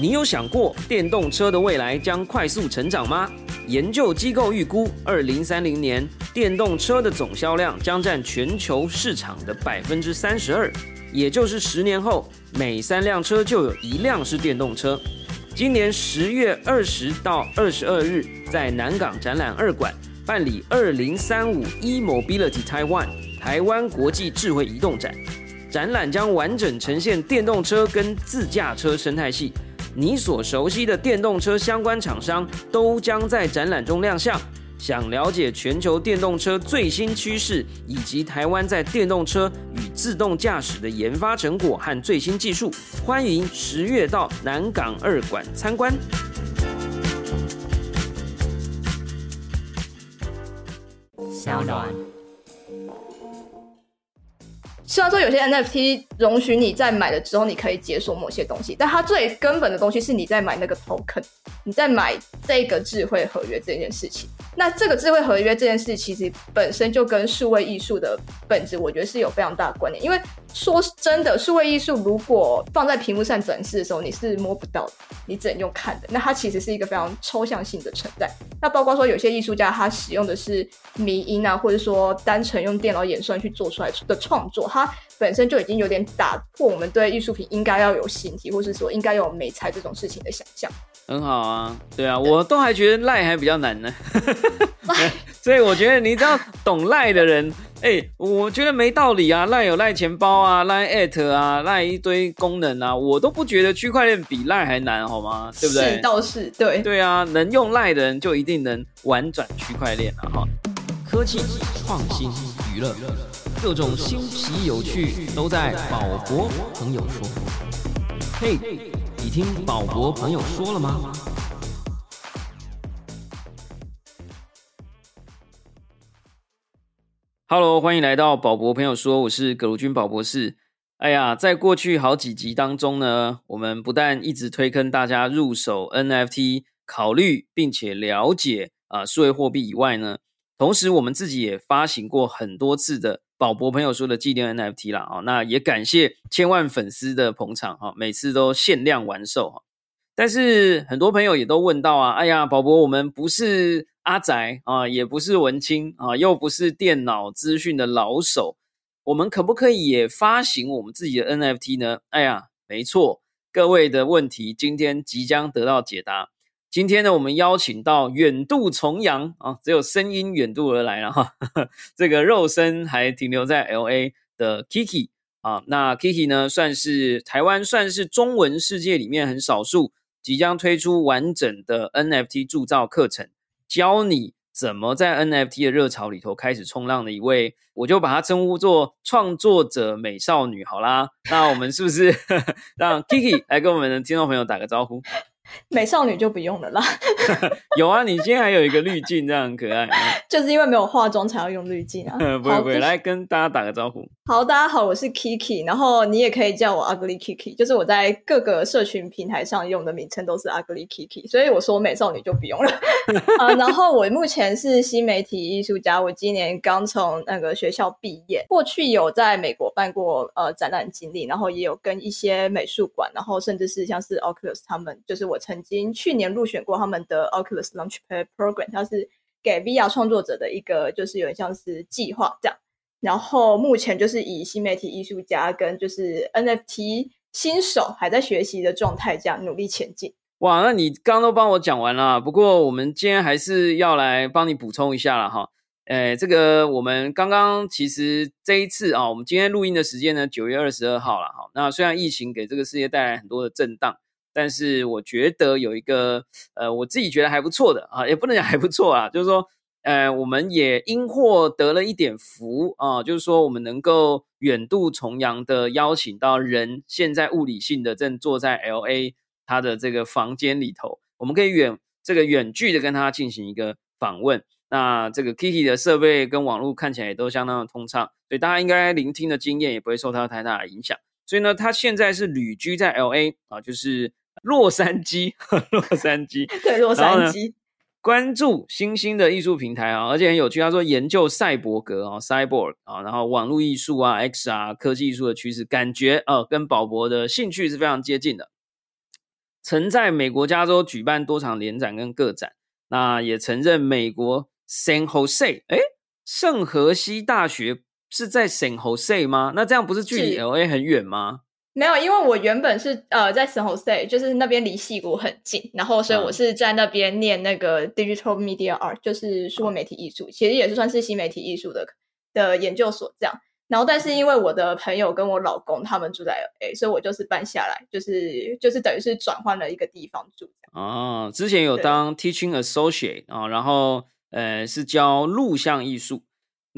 你有想过电动车的未来将快速成长吗？研究机构预估，二零三零年电动车的总销量将占全球市场的百分之三十二，也就是十年后每三辆车就有一辆是电动车。今年十月二十到二十二日，在南港展览二馆办理二零三五 e Mobility Taiwan 台湾国际智慧移动展，展览将完整呈现电动车跟自驾车生态系。你所熟悉的电动车相关厂商都将在展览中亮相。想了解全球电动车最新趋势，以及台湾在电动车与自动驾驶的研发成果和最新技术，欢迎十月到南港二馆参观。小暖。虽然说有些 NFT 容许你在买了之后，你可以解锁某些东西，但它最根本的东西是你在买那个 token，你在买这个智慧合约这件事情。那这个智慧合约这件事，其实本身就跟数位艺术的本质，我觉得是有非常大的关联。因为说真的，数位艺术如果放在屏幕上展示的时候，你是摸不到的，你只能用看的。那它其实是一个非常抽象性的存在。那包括说有些艺术家他使用的是迷音啊，或者说单纯用电脑演算去做出来的创作，他它本身就已经有点打破我们对艺术品应该要有形体，或是说应该有美材这种事情的想象。很好啊，对啊，我都还觉得赖还比较难呢，所以我觉得你只要懂赖的人，哎，我觉得没道理啊，赖有赖钱包啊，赖 at 啊，赖一堆功能啊，我都不觉得区块链比赖还难，好吗？对不对？是倒是对，对啊，能用赖的人就一定能玩转区块链了哈。科技创新娱乐，各种新奇有趣都在宝博朋友说。嘿。你听宝博朋友说了吗？Hello，欢迎来到宝博朋友说，我是葛如君宝博士。哎呀，在过去好几集当中呢，我们不但一直推坑大家入手 NFT，考虑并且了解啊数位货币以外呢，同时我们自己也发行过很多次的。宝博朋友说的纪念 NFT 啦，哦，那也感谢千万粉丝的捧场哈，每次都限量完售哈。但是很多朋友也都问到啊，哎呀，宝博，我们不是阿宅啊，也不是文青啊，又不是电脑资讯的老手，我们可不可以也发行我们自己的 NFT 呢？哎呀，没错，各位的问题今天即将得到解答。今天呢，我们邀请到远渡重洋啊，只有声音远渡而来了哈。这个肉身还停留在 L A 的 Kiki 啊，那 Kiki 呢，算是台湾算是中文世界里面很少数即将推出完整的 NFT 铸造课程，教你怎么在 NFT 的热潮里头开始冲浪的一位，我就把它称呼做创作者美少女好啦。那我们是不是 让 Kiki 来跟我们的听众朋友打个招呼？美少女就不用了啦。有啊，你今天还有一个滤镜，这样很可爱。就是因为没有化妆才要用滤镜啊。不会不会，来跟大家打个招呼。好，大家好，我是 Kiki，然后你也可以叫我 Ugly Kiki，就是我在各个社群平台上用的名称都是 Ugly Kiki，所以我说美少女就不用了。啊，然后我目前是新媒体艺术家，我今年刚从那个学校毕业，过去有在美国办过呃展览经历，然后也有跟一些美术馆，然后甚至是像是 Oculus 他们，就是我曾经去年入选过他们的 Oculus Launchpad Program，它是给 VR 创作者的一个就是有点像是计划这样。然后目前就是以新媒体艺术家跟就是 NFT 新手还在学习的状态，这样努力前进。哇，那你刚都帮我讲完了，不过我们今天还是要来帮你补充一下了哈。诶，这个我们刚刚其实这一次啊，我们今天录音的时间呢，九月二十二号了哈。那虽然疫情给这个世界带来很多的震荡，但是我觉得有一个呃，我自己觉得还不错的啊，也不能讲还不错啊，就是说。呃，我们也因祸得了一点福啊，就是说我们能够远渡重洋的邀请到人，现在物理性的正坐在 L A 他的这个房间里头，我们可以远这个远距的跟他进行一个访问。那这个 Kitty 的设备跟网络看起来也都相当的通畅，所以大家应该聆听的经验也不会受到太大的影响。所以呢，他现在是旅居在 L A 啊，就是洛杉矶，洛杉矶，对，洛杉矶。关注新兴的艺术平台啊，而且很有趣。他说研究赛博格啊，cyborg 啊，然后网络艺术啊，X 啊科技艺术的趋势，感觉呃跟宝博的兴趣是非常接近的。曾在美国加州举办多场联展跟个展，那也曾任美国 San Jose，哎，圣荷西大学是在 San Jose 吗？那这样不是距离 LA 很远吗？没有，因为我原本是呃在 San Jose，就是那边离戏谷很近，然后所以嗯我是在那边念那个 Digital Media Art，就是数位媒体艺术，其实也是算是新媒体艺术的的研究所这样。然后，但是因为我的朋友跟我老公他们住在 LA，所以我就是搬下来，就是就是等于是转换了一个地方住。哦，之前有当 teaching associate 啊、然后呃是教录像艺术，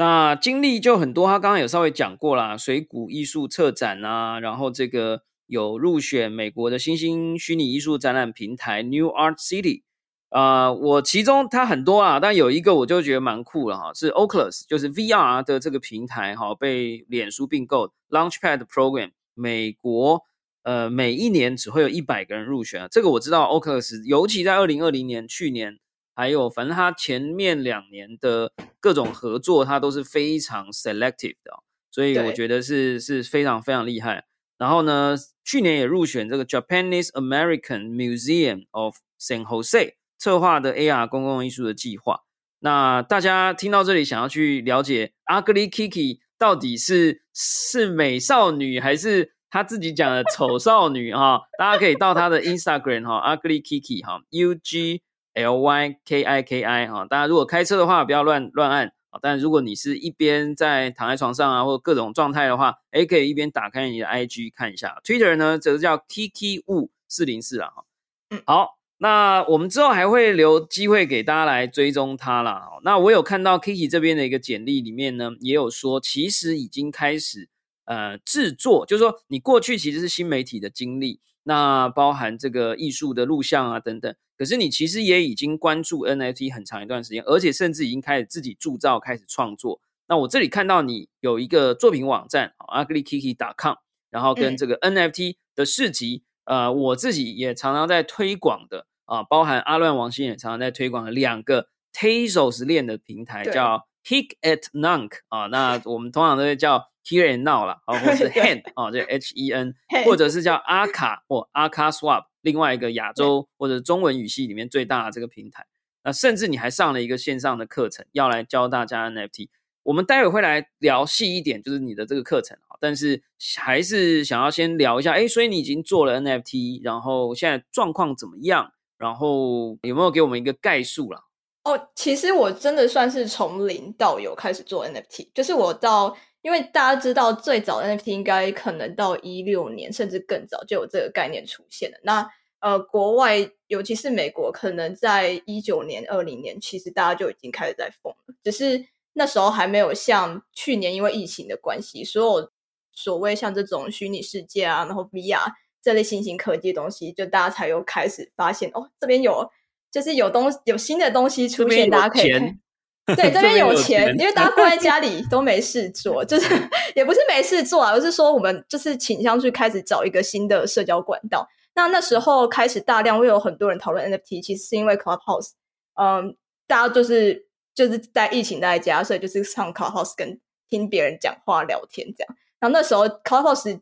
那经历就很多。他刚刚有稍微讲过啦，水谷艺术策展啊，然后这个有入选美国的新兴虚拟艺术展览平台 New Art City。啊，我其中它很多啊，但有一个我就觉得蛮酷了哈，是 Oculus，就是 VR 的这个平台哈，被脸书并购 Launchpad Program，美国呃每一年只会有一百个人入选啊，这个我知道 Oculus，尤其在二零二零年去年，还有反正他前面两年的各种合作，他都是非常 selective 的哦、所以我对觉得是是非常非常厉害。然后呢，去年也入选这个 Japanese American Museum of San Jose 策划的 AR 公共艺术的计划。那大家听到这里，想要去了解 Ugly Kiki 到底是是美少女还是她自己讲的丑少女哈、大家可以到她的 Instagram 哈、Ugly Kiki 哈、U G L Y K I K I 哈、大家如果开车的话，不要乱乱按啊。但如果你是一边在躺在床上啊，或各种状态的话，诶，可以一边打开你的 IG 看一下。Twitter 呢，则是叫 Kiki Wu 四零四啦哈。嗯好，那我们之后还会留机会给大家来追踪他啦。哦那我有看到 Kiki 这边的一个简历里面呢，也有说其实已经开始呃制作，就是说你过去其实是新媒体的经历，那包含这个艺术的录像啊等等。可是你其实也已经关注 NFT 很长一段时间，而且甚至已经开始自己铸造、开始创作。那我这里看到你有一个作品网站 uglykiki.com，然后跟嗯这个 NFT 的市集，呃，我自己也常常在推广的啊，包含阿乱王星也常常在推广的两个 Tezos 链的平台，叫 Hick at Nunk 啊，那我们通常都会叫 Here and Now 啦，啊，或是 Hen 啊，这 H E N，或者是叫阿卡或阿卡 Swap，另外一个亚洲或者中文语系里面最大的这个平台。那甚至你还上了一个线上的课程，要来教大家 NFT。我们待会会来聊细一点，就是你的这个课程啊。但是还是想要先聊一下，哎，所以你已经做了 NFT，然后现在状况怎么样？然后有没有给我们一个概述啦？哦，其实我真的算是从零到有开始做 NFT，就是我到，因为大家知道最早的 NFT 应该可能到一六年甚至更早就有这个概念出现了。那呃，国外尤其是美国，可能在一九年、二零年，其实大家就已经开始在疯了，只是那时候还没有像去年因为疫情的关系，所有所谓像这种虚拟世界啊，然后 VR 这类新型科技的东西，就大家才又开始发现哦，这边有就是有东有新的东西出现，大家可以看钱。对，这边有钱，因为大家关在家里都没事做，就是 也不是没事做啊，而是说我们就是倾向去开始找一个新的社交管道。那那时候开始大量会有很多人讨论 NFT，其实是因为 Clubhouse，嗯，大家就是就是在疫情在家，所以就是上 Clubhouse 跟听别人讲话聊天这样。然后那时候 Clubhouse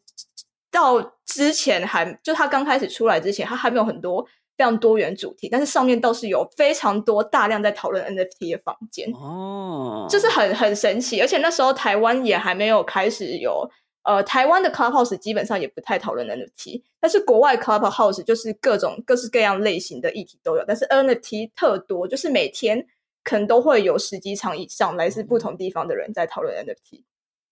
到之前还就他刚开始出来之前，他还没有很多非常多元主题，但是上面倒是有非常多大量在讨论 NFT 的房间。哦，就是很很神奇，而且那时候台湾也还没有开始有，呃，台湾的 Clubhouse 基本上也不太讨论 NFT，但是国外 Clubhouse 就是各种各式各样类型的议题都有，但是 NFT 特多，就是每天可能都会有十几场以上来自不同地方的人在讨论 NFT。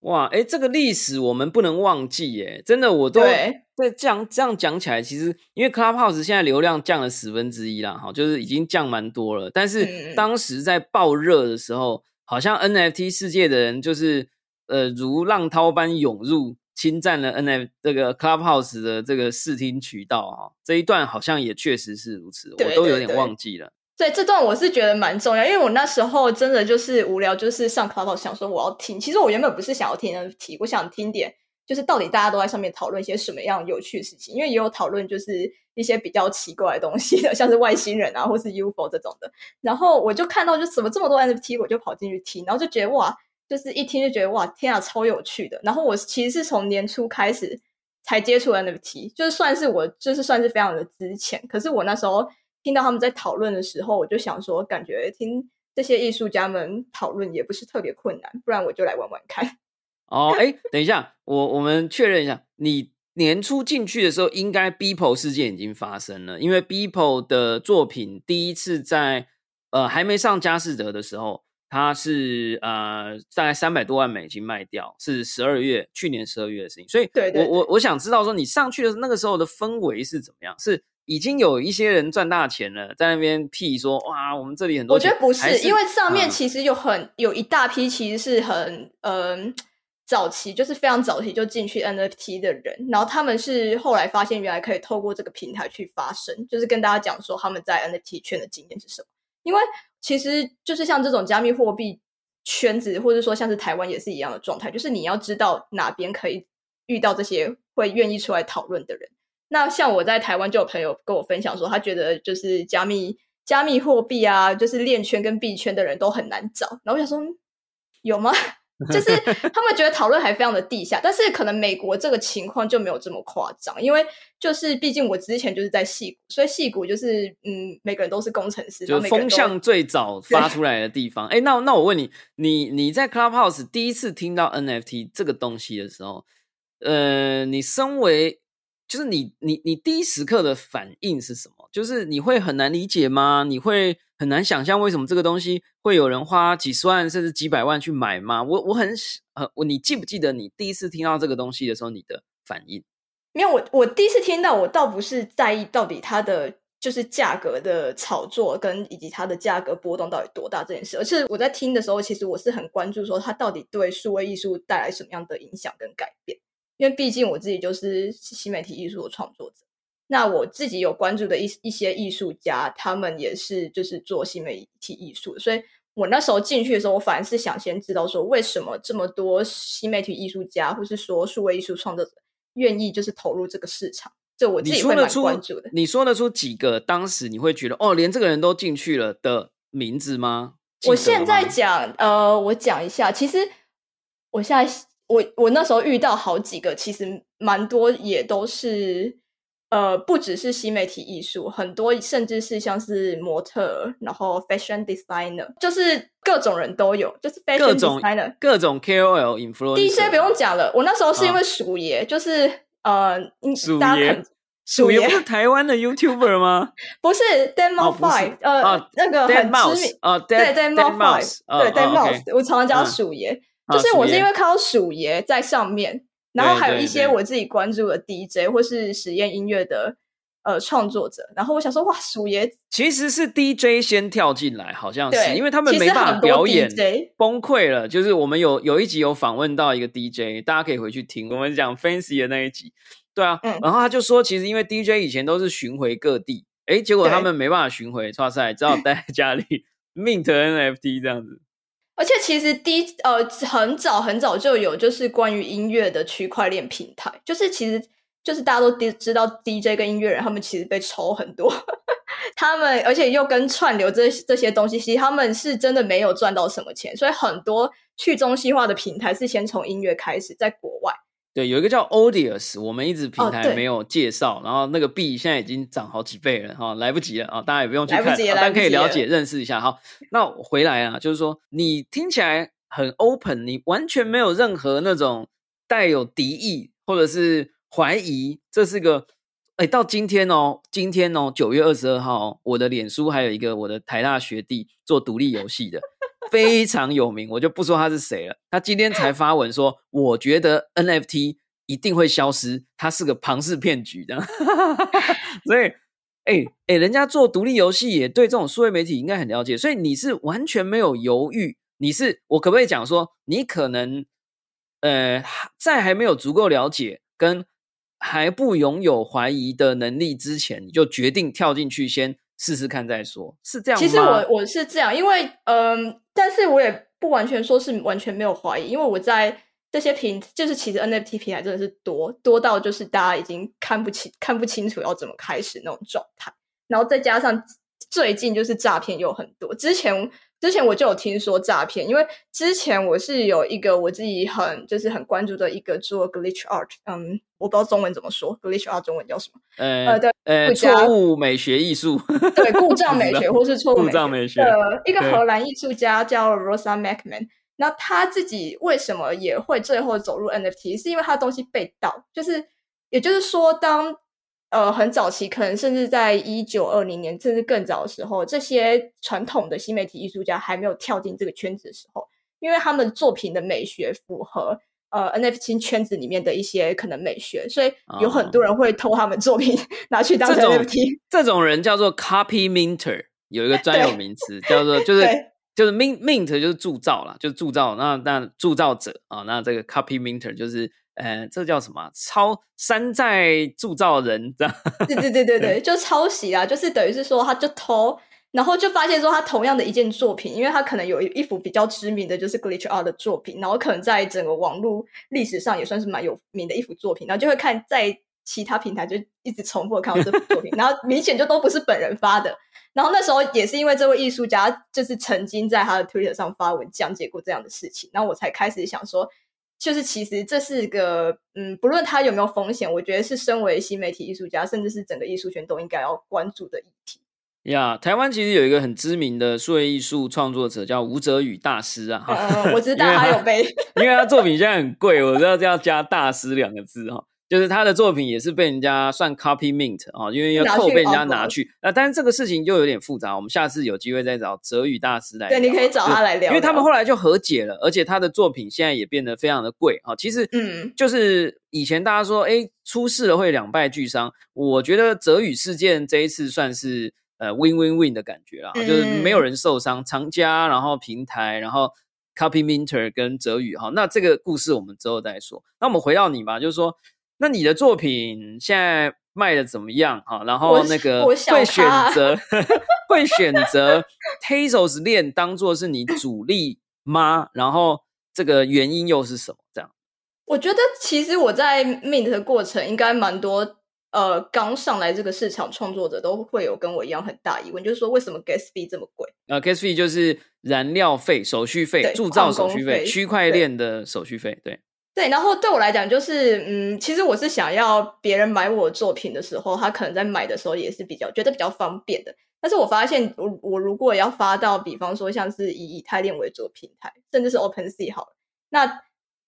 哇，哎，这个历史我们不能忘记，耶！真的，我都对对这样这样讲起来，其实因为 Clubhouse 现在流量降了十分之一啦，哈，就是已经降蛮多了。但嗯是嗯当时在爆热的时候，好像 NFT 世界的人就是呃如浪涛般涌入，侵占了 NFT 这个 Clubhouse 的这个视听渠道哈。这一段好像也确实是如此，我都有点忘记了。对这段我是觉得蛮重要，因为我那时候真的就是无聊，就是上 club，我想说我要听。其实我原本不是想要听 NFT，我想听点就是到底大家都在上面讨论一些什么样有趣的事情，因为也有讨论就是一些比较奇怪的东西的，像是外星人啊，或是 UFO 这种的。然后我就看到就怎么这么多 NFT，我就跑进去听，然后就觉得哇，就是一听就觉得哇，天啊，超有趣的。然后我其实是从年初开始才接触 NFT，就是算是我就是算是非常的之前。可是我那时候听到他们在讨论的时候，我就想说，感觉听这些艺术家们讨论也不是特别困难，不然我就来玩玩看。哦，哎，等一下，我我们确认一下，你年初进去的时候，应该 Beeple 事件已经发生了，因为 Beeple 的作品第一次在呃还没上佳士得的时候。它是呃大概三百多万美金卖掉，是十二月去年十二月的事情，所以我我我想知道说你上去的那个时候的氛围是怎么样？是已经有一些人赚大钱了，在那边屁说哇，我们这里很多。我觉得不是，因为上面其实有很有一大批其实是很嗯早期，就是非常早期就进去 NFT 的人，然后他们是后来发现原来可以透过这个平台去发声，就是跟大家讲说他们在 NFT 圈的经验是什么，因为。其实就是像这种加密货币圈子，或者说像是台湾也是一样的状态，就是你要知道哪边可以遇到这些会愿意出来讨论的人。那像我在台湾就有朋友跟我分享说，他觉得就是加密加密货币啊，就是链圈跟币圈的人都很难找。然后我想说，有吗？就是 他们觉得讨论还非常的地下，但是可能美国这个情况就没有这么夸张，因为就是毕竟我之前就是在戏谷，所以戏谷就是嗯，每个人都是工程师，就风向最早发出来的地方。哎，那那我问你，你你在 Clubhouse 第一次听到 NFT 这个东西的时候，呃，你身为就是你你你第一时刻的反应是什么？就是你会很难理解吗？你会？很难想象为什么这个东西会有人花几十万甚至几百万去买吗？我我很呃，我你记不记得你第一次听到这个东西的时候你的反应？没有，我我第一次听到，我倒不是在意到底它的就是价格的炒作跟以及它的价格波动到底多大这件事，而是我在听的时候，其实我是很关注说它到底对数位艺术带来什么样的影响跟改变，因为毕竟我自己就是新媒体艺术的创作者。那我自己有关注的一一些艺术家，他们也是就是做新媒体艺术，所以我那时候进去的时候，我反而是想先知道说，为什么这么多新媒体艺术家，或是说数位艺术创作者愿意就是投入这个市场？这我自己会蛮关注的。你说得出几个当时你会觉得哦，连这个人都进去了的名字吗？我现在讲，呃，我讲一下，其实我现在我我那时候遇到好几个，其实蛮多也都是。呃，不只是新媒体艺术，很多甚至是像是模特，然后 fashion designer，就是各种人都有，就是 fashion designer，各种 KOL influencer，DJ 不用讲了。我那时候是因为鼠爷，就是呃，鼠爷，鼠爷不是台湾的 YouTuber 吗？不是 Dan Mo Five，呃，那个很知名，啊，对 Dan Mo Five，对 Dan Mo，我常常叫鼠爷，就是我是因为看到鼠爷在上面。然后还有一些我自己关注的 DJ 或是实验音乐的呃创作者，然后我想说，哇，鼠爷其实是 DJ 先跳进来，好像是因为他们没办法表演，崩溃了。就是我们有有一集有访问到一个 DJ，大家可以回去听我们讲 Fancy 的那一集，对啊，然后他就说，其实因为 DJ 以前都是巡回各地，哎，结果他们没办法巡回，哇塞，只好待在家里 mint NFT 这样子。而且其实第呃很早很早就有就是关于音乐的区块链平台，就是其实就是大家都知道 DJ 跟音乐人他们其实被抽很多，他们而且又跟串流这这些东西，其实他们是真的没有赚到什么钱，所以很多去中心化的平台是先从音乐开始，在国外。对，有一个叫 Odious，我们一直平台没有介绍，然后那个币现在已经涨好几倍了哈，来不及了啊，大家也不用去看，但可以了解认识一下哈。那回来啊，就是说你听起来很 open，你完全没有任何那种带有敌意或者是怀疑，这是个哎，到今天哦，今天哦，九月二十二号，我的脸书还有一个我的台大学弟做独立游戏的。非常有名，我就不说他是谁了。他今天才发文说，我觉得 NFT 一定会消失，它是个庞氏骗局的。所以，哎哎，人家做独立游戏也对这种数位媒体应该很了解。所以你是完全没有犹豫，你是我可不可以讲说，你可能呃在还没有足够了解跟还不拥有怀疑的能力之前，你就决定跳进去先。试试看再说，是这样？其实我我是这样，因为嗯，但是我也不完全说是完全没有怀疑，因为我在这些平，就是其实 NFT 平台真的是多多到就是大家已经看不清看不清楚要怎么开始那种状态，然后再加上最近就是诈骗又很多，之前之前我就有听说诈骗，因为之前我是有一个我自己很就是很关注的一个做 glitch art，嗯，我不知道中文怎么说，glitch art 中文叫什么？呃对呃，不加错误美学艺术，对，故障 美学或是错误故障美学的一个对荷兰艺术家叫 Rosa Macman。那他自己为什么也会最后走入 NFT？是因为他的东西被盗，就是也就是说，当呃很早期，可能甚至在一九二零年甚至更早的时候，这些传统的新媒体艺术家还没有跳进这个圈子的时候，因为他们作品的美学符合呃 NFT 圈子里面的一些可能美学，所以有很多人会偷他们作品拿去当 NFT。这种人叫做 copy minter，有一个 专有名词叫做就是就是 mint mint 就是铸造啦，就是铸造。那那铸造者啊，那这个 copy minter 就是呃，这叫什么啊？抄山寨铸造人这样。对对对对对，就抄袭啊，就是等于是说他就偷，然后就发现说他同样的一件作品，因为他可能有一一幅比较知名的就是 Glitch Art 的作品，然后可能在整个网络历史上也算是蛮有名的一幅作品，然后就会看在其他平台就一直重复地看到这幅作品，然后明显就都不是本人发的。然后那时候也是因为这位艺术家就是曾经在他的 Twitter 上发文讲解过这样的事情，然后我才开始想说，就是其实这是个嗯，不论他有没有风险，我觉得是身为新媒体艺术家，甚至是整个艺术圈都应该要关注的议题。呀台湾其实有一个很知名的数位艺术创作者叫吴泽宇大师啊，哈嗯，我知道他有被 因为他作品现在很贵，我知道这要加大师两个字哈。就是他的作品也是被人家算 copy mint 啊，因为要扣被人家拿去。那但是这个事情就有点复杂，我们下次有机会再找泽宇大师来聊。对，你可以找他来聊聊，因为他们后来就和解了，而且他的作品现在也变得非常的贵啊。其实，嗯就是以前大家说，哎，出事了会两败俱伤。我觉得泽宇事件这一次算是呃 win win win 的感觉啦，就是没有人受伤，厂家，然后平台，然后 copy minter 跟泽宇哈。那这个故事我们之后再说。那我们回到你吧，就是说，那你的作品现在卖的怎么样啊？然后那个 会选择会选择 Tazos 链当做是你主力吗？然后这个原因又是什么？这样。我觉得其实我在 Mint 的过程，应该蛮多呃刚上来这个市场创作者都会有跟我一样很大疑问，就是说为什么 gas fee 这么贵？呃，gas fee 就是燃料费、手续费、铸造手续费区块链的手续费。对，对，然后对我来讲，就是嗯，其实我是想要别人买我作品的时候，他可能在买的时候也是比较觉得比较方便的。但是我发现，我我如果要发到，比方说像是以以太链为主的平台，甚至是 OpenSea 好了，那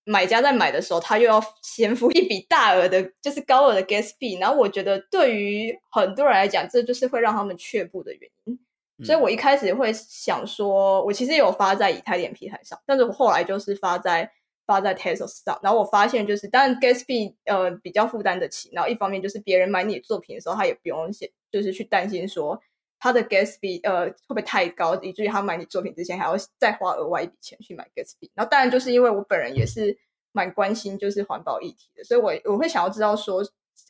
买家在买的时候，他又要先付一笔大额的，就是高额的 gas fee。然后我觉得对于很多人来讲，这就是会让他们却步的原因。所以我一开始会想说，我其实有发在以太链平台上，但是我后来就是发在发在 Tesos 上，然后我发现就是，当然 gas fee 呃比较负担得起，然后一方面就是别人买你的作品的时候，他也不用写就是去担心说他的 gas fee 呃会不会太高，以至于他买你作品之前还要再花额外一笔钱去买 gas fee。然后当然就是因为我本人也是蛮关心就是环保议题的，所以我我会想要知道说，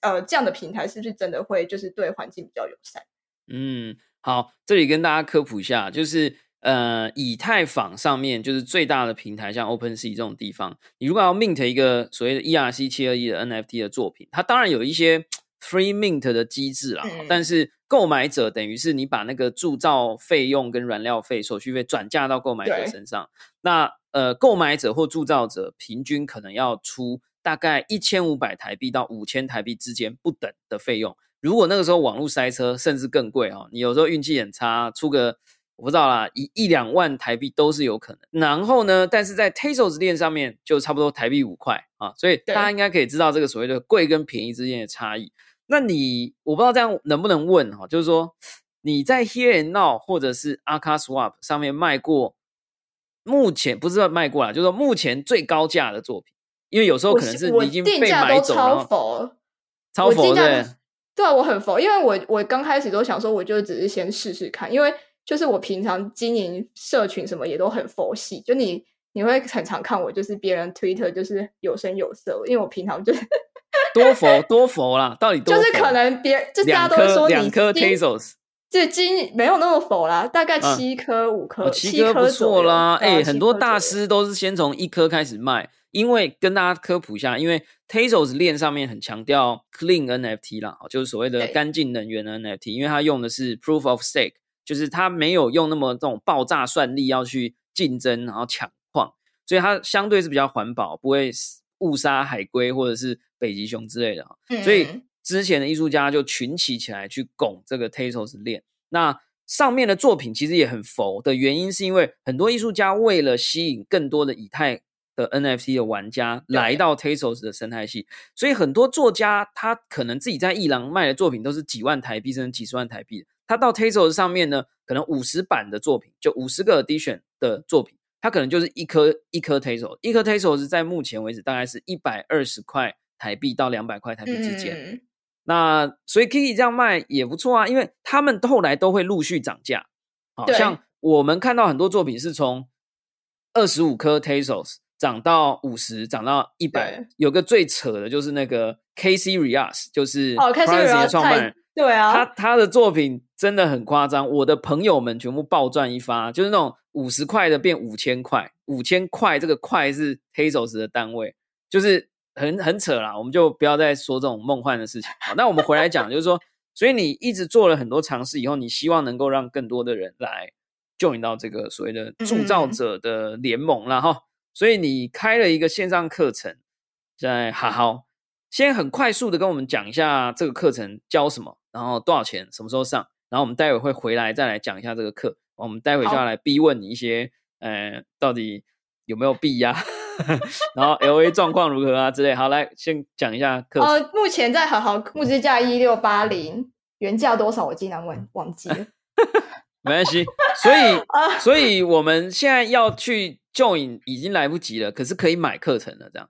呃这样的平台是不是真的会就是对环境比较友善？嗯，好，这里跟大家科普一下，就是呃，以太坊上面就是最大的平台，像 OpenSea 这种地方，你如果要 mint 一个所谓的 ERC 七二一的 NFT 的作品，它当然有一些 free mint 的机制啦，嗯但是购买者等于是你把那个铸造费用跟燃料费、手续费转嫁到购买者身上，那呃，购买者或铸造者平均可能要出大概一千五百台币到五千台币之间不等的费用。如果那个时候网络塞车，甚至更贵哦，你有时候运气很差，出个我不知道啦，一一两万台币都是有可能。然后呢，但是在 Tezos 链上面就差不多台币五块啊，所以大家应该可以知道这个所谓的贵跟便宜之间的差异。那你我不知道这样能不能问哈，就是说你在 Here and Now 或者是 Aka Swap 上面卖过，目前不是说卖过啦，就是说目前最高价的作品，因为有时候可能是你已经被买走，了超后佛，超对。对啊，我很佛，因为我我刚开始都想说，我就只是先试试看，因为就是我平常经营社群什么也都很佛系，就你你会很常看我，就是别人 Twitter 就是有声有色，因为我平常就是 多佛多佛啦，到底多佛？就是可能别就大家都会说你两颗金 Tezos，这金没有那么佛啦，大概嗯七颗五颗，哦，七颗不错啦。哎，很多大师都是先从一颗开始卖，因为跟大家科普一下，因为 Tezos 链上面很强调 clean NFT 啦，就是所谓的对干净能源的 NFT，因为它用的是 Proof of Stake，就是它没有用那么这种爆炸算力要去竞争，然后抢矿，所以它相对是比较环保，不会误杀海龟或者是北极熊之类的。所以之前的艺术家就群起起来去拱这个 Tezos 链。那上面的作品其实也很佛的原因，是因为很多艺术家为了吸引更多的以太。的 NFT 的玩家来到 Tezos 的生态系，所以很多作家他可能自己在艺廊卖的作品都是几万台币甚至几十万台币，他到 Tezos 上面呢，可能五十版的作品就五十个 edition 的作品，它可能就是一颗一颗 Tezos，一颗 Tezos 在目前为止大概是一百二十块台币到两百块台币之间。那所以 Kiki 这样卖也不错啊，因为他们后来都会陆续涨价，好像我们看到很多作品是从二十五颗 Tezos。涨到五十，涨到一百，有个最扯的就是那个 K C Rias，就是哦 K C Rias 的创办人，对啊，他他的作品真的很夸张，我的朋友们全部暴赚一发，就是那种五十块的变五千块，五千块这个块是 Tezos 的单位，就是很很扯啦，我们就不要再说这种梦幻的事情。好，那我们回来讲，就是说，所以你一直做了很多尝试以后，你希望能够让更多的人来 join 到这个所谓的铸造者的联盟了哈。所以你开了一个线上课程，在好好先很快速的跟我们讲一下这个课程教什么，然后多少钱，什么时候上，然后我们待会会回来再来讲一下这个课。我们待会就要来逼问你一些，呃，到底有没有币呀？然后 L A 状况如何啊之类。好，来先讲一下课。呃，目前在好好募资价一六八零，原价多少？我竟然忘忘记了。没关系，所以 所以我们现在要去。join 已经来不及了，可是可以买课程了。这样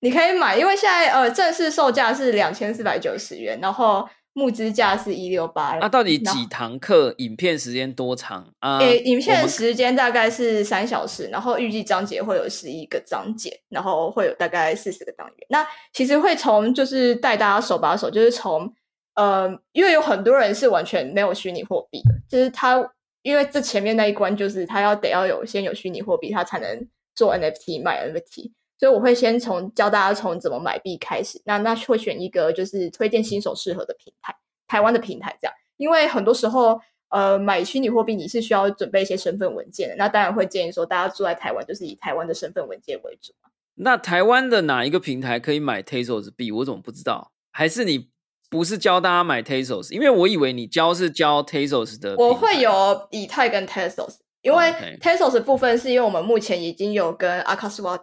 你可以买，因为现在呃正式售价是两千四百九十元，然后募资价是一六八。那到底几堂课？影片时间多长啊？诶，影片时间大概是三小时，然后预计章节会有十一个章节，然后会有大概四十个单元。那其实会从就是带大家手把手，就是从呃，因为有很多人是完全没有虚拟货币的，就是他。因为这前面那一关就是他要得要有先有虚拟货币，他才能做 NFT 卖 NFT，所以我会先从教大家从怎么买币开始。那那会选一个就是推荐新手适合的平台，台湾的平台这样。因为很多时候，呃，买虚拟货币你是需要准备一些身份文件的，那当然会建议说大家住在台湾就是以台湾的身份文件为主那台湾的哪一个平台可以买 Tezos 币？我怎么不知道？还是你？不是教大家买 Tezos，因为我以为你教是教 Tezos 的。我会有以太跟 Tezos，因为 Tezos 部分是因为我们目前已经有跟 a k a s w a